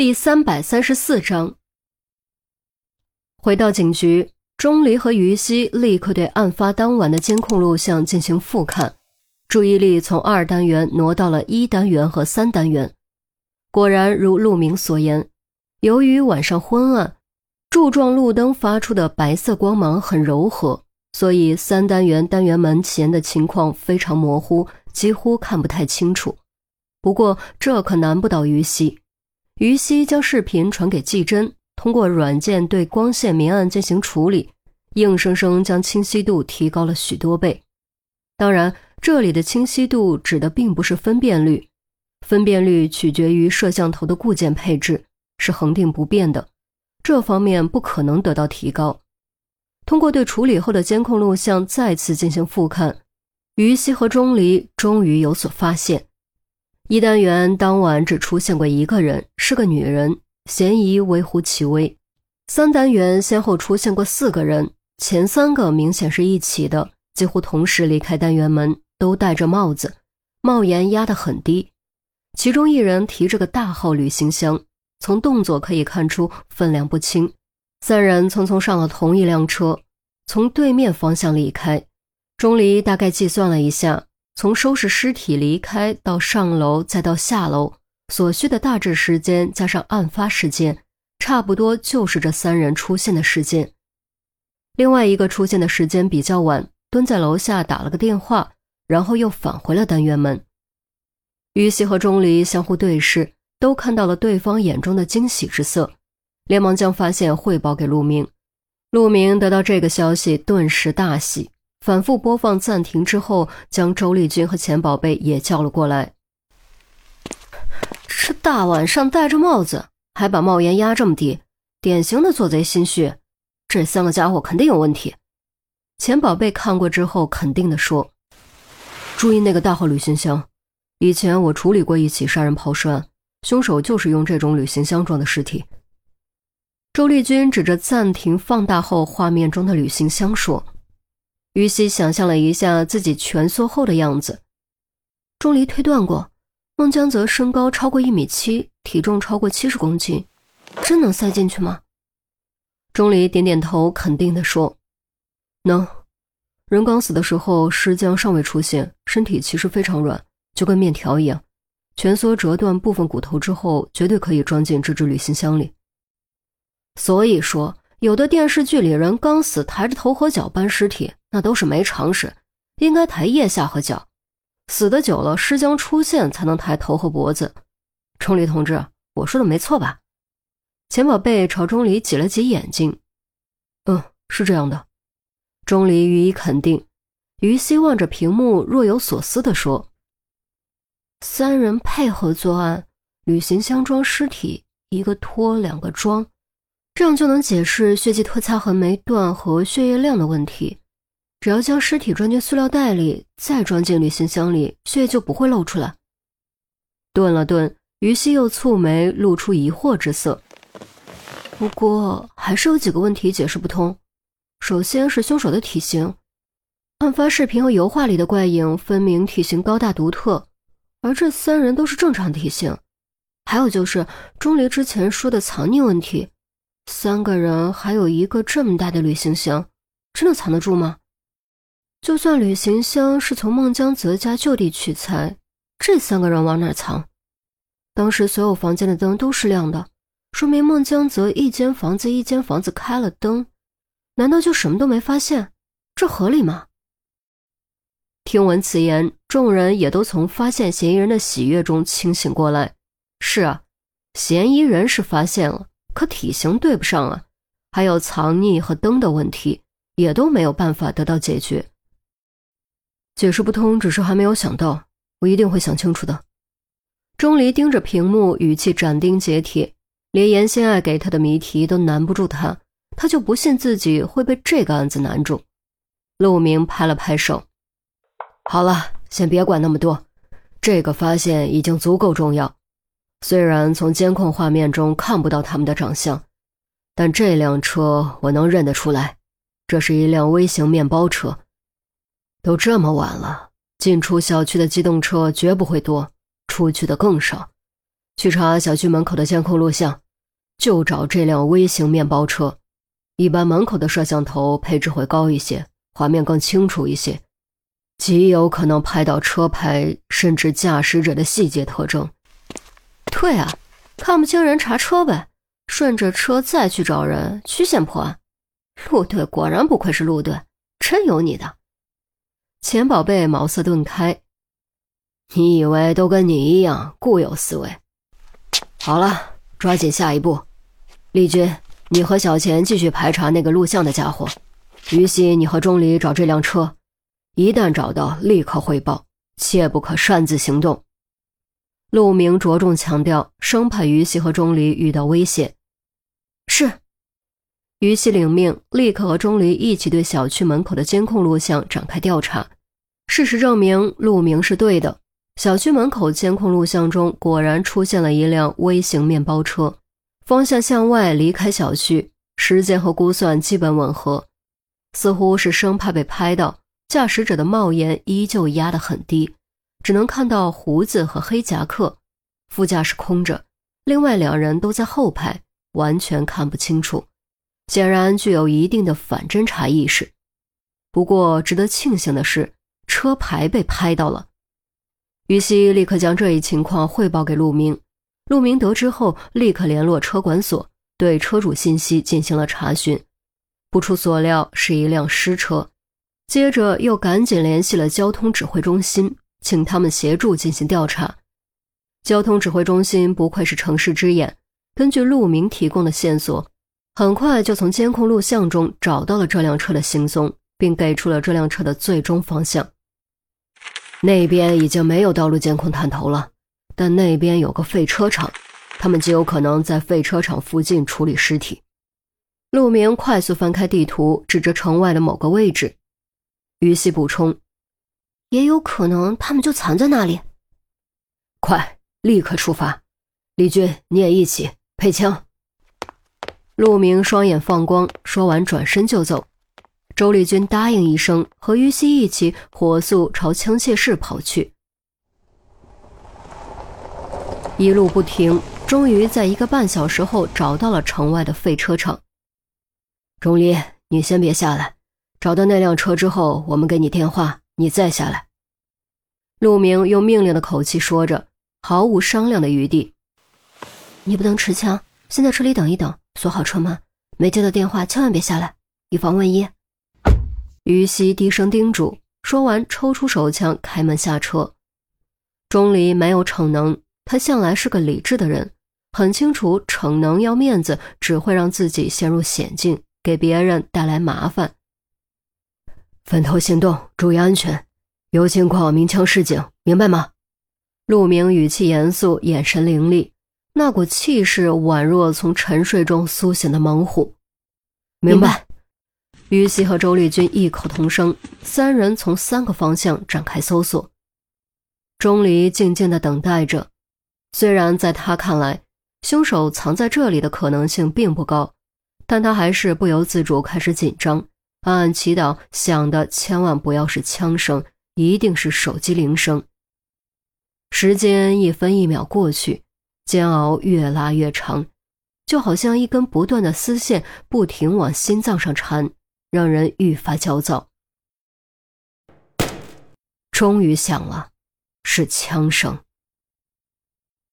第三百三十四章，回到警局，钟离和于西立刻对案发当晚的监控录像进行复看，注意力从二单元挪到了一单元和三单元。果然如陆明所言，由于晚上昏暗，柱状路灯发出的白色光芒很柔和，所以三单元单元门前的情况非常模糊，几乎看不太清楚。不过这可难不倒于西。于西将视频传给季真，通过软件对光线明暗进行处理，硬生生将清晰度提高了许多倍。当然，这里的清晰度指的并不是分辨率，分辨率取决于摄像头的固件配置，是恒定不变的，这方面不可能得到提高。通过对处理后的监控录像再次进行复看，于西和钟离终于有所发现。一单元当晚只出现过一个人，是个女人，嫌疑微乎其微。三单元先后出现过四个人，前三个明显是一起的，几乎同时离开单元门，都戴着帽子，帽檐压得很低。其中一人提着个大号旅行箱，从动作可以看出分量不轻。三人匆匆上了同一辆车，从对面方向离开。钟离大概计算了一下。从收拾尸体离开到上楼再到下楼所需的大致时间，加上案发时间，差不多就是这三人出现的时间。另外一个出现的时间比较晚，蹲在楼下打了个电话，然后又返回了单元门。于西和钟离相互对视，都看到了对方眼中的惊喜之色，连忙将发现汇报给陆明。陆明得到这个消息，顿时大喜。反复播放暂停之后，将周丽君和钱宝贝也叫了过来。这大晚上戴着帽子，还把帽檐压这么低，典型的做贼心虚。这三个家伙肯定有问题。钱宝贝看过之后，肯定的说：“注意那个大号旅行箱，以前我处理过一起杀人抛尸案，凶手就是用这种旅行箱装的尸体。”周丽君指着暂停放大后画面中的旅行箱说。于西想象了一下自己蜷缩后的样子，钟离推断过，孟江泽身高超过一米七，体重超过七十公斤，真能塞进去吗？钟离点点头，肯定地说：“能。人刚死的时候尸僵尚未出现，身体其实非常软，就跟面条一样，蜷缩折断部分骨头之后，绝对可以装进这只旅行箱里。所以说。”有的电视剧里人刚死抬着头和脚搬尸体，那都是没常识，应该抬腋下和脚。死的久了，尸僵出现才能抬头和脖子。钟离同志，我说的没错吧？钱宝贝朝钟离挤了挤眼睛，嗯，是这样的。钟离予以肯定。于西望着屏幕，若有所思地说：“三人配合作案，旅行箱装尸体，一个拖，两个装。”这样就能解释血迹拖擦痕没断和血液量的问题。只要将尸体装进塑料袋里，再装进旅行箱里，血液就不会漏出来。顿了顿，于西又蹙眉，露出疑惑之色。不过还是有几个问题解释不通。首先是凶手的体型，案发视频和油画里的怪影分明体型高大独特，而这三人都是正常体型。还有就是钟离之前说的藏匿问题。三个人还有一个这么大的旅行箱，真的藏得住吗？就算旅行箱是从孟江泽家就地取材，这三个人往哪藏？当时所有房间的灯都是亮的，说明孟江泽一间房子一间房子开了灯，难道就什么都没发现？这合理吗？听闻此言，众人也都从发现嫌疑人的喜悦中清醒过来。是啊，嫌疑人是发现了。可体型对不上啊，还有藏匿和灯的问题，也都没有办法得到解决。解释不通，只是还没有想到，我一定会想清楚的。钟离盯着屏幕，语气斩钉截铁，连严心爱给他的谜题都难不住他，他就不信自己会被这个案子难住。陆明拍了拍手，好了，先别管那么多，这个发现已经足够重要。虽然从监控画面中看不到他们的长相，但这辆车我能认得出来，这是一辆微型面包车。都这么晚了，进出小区的机动车绝不会多，出去的更少，去查小区门口的监控录像，就找这辆微型面包车。一般门口的摄像头配置会高一些，画面更清楚一些，极有可能拍到车牌甚至驾驶者的细节特征。对啊，看不清人查车呗，顺着车再去找人，曲线破案。陆队果然不愧是陆队，真有你的。钱宝贝茅塞顿开，你以为都跟你一样固有思维？好了，抓紧下一步，丽君。你和小钱继续排查那个录像的家伙，于西，你和钟离找这辆车，一旦找到立刻汇报，切不可擅自行动。陆明着重强调，生怕于西和钟离遇到危险。是，于西领命，立刻和钟离一起对小区门口的监控录像展开调查。事实证明，陆明是对的，小区门口监控录像中果然出现了一辆微型面包车。方向向外离开小区，时间和估算基本吻合，似乎是生怕被拍到。驾驶者的帽檐依旧压得很低，只能看到胡子和黑夹克。副驾驶空着，另外两人都在后排，完全看不清楚，显然具有一定的反侦查意识。不过值得庆幸的是，车牌被拍到了。于西立刻将这一情况汇报给陆明。陆明得知后，立刻联络车管所，对车主信息进行了查询。不出所料，是一辆尸车。接着又赶紧联系了交通指挥中心，请他们协助进行调查。交通指挥中心不愧是城市之眼，根据陆明提供的线索，很快就从监控录像中找到了这辆车的行踪，并给出了这辆车的最终方向。那边已经没有道路监控探头了。但那边有个废车场，他们极有可能在废车场附近处理尸体。陆明快速翻开地图，指着城外的某个位置。于西补充：“也有可能他们就藏在那里。”快，立刻出发！李军，你也一起配枪。陆明双眼放光，说完转身就走。周丽君答应一声，和于西一起火速朝枪械室跑去。一路不停，终于在一个半小时后找到了城外的废车场。钟离，你先别下来，找到那辆车之后，我们给你电话，你再下来。陆明用命令的口气说着，毫无商量的余地。你不能持枪，先在车里等一等，锁好车门，没接到电话千万别下来，以防万一。于西低声叮嘱，说完抽出手枪，开门下车。钟离没有逞能。他向来是个理智的人，很清楚逞能要面子只会让自己陷入险境，给别人带来麻烦。分头行动，注意安全，有情况鸣枪示警，明白吗？陆明语气严肃，眼神凌厉，那股气势宛若从沉睡中苏醒的猛虎。明白。于西和周丽君异口同声，三人从三个方向展开搜索。钟离静静的等待着。虽然在他看来，凶手藏在这里的可能性并不高，但他还是不由自主开始紧张，暗暗祈祷，想的千万不要是枪声，一定是手机铃声。时间一分一秒过去，煎熬越拉越长，就好像一根不断的丝线不停往心脏上缠，让人愈发焦躁。终于响了，是枪声。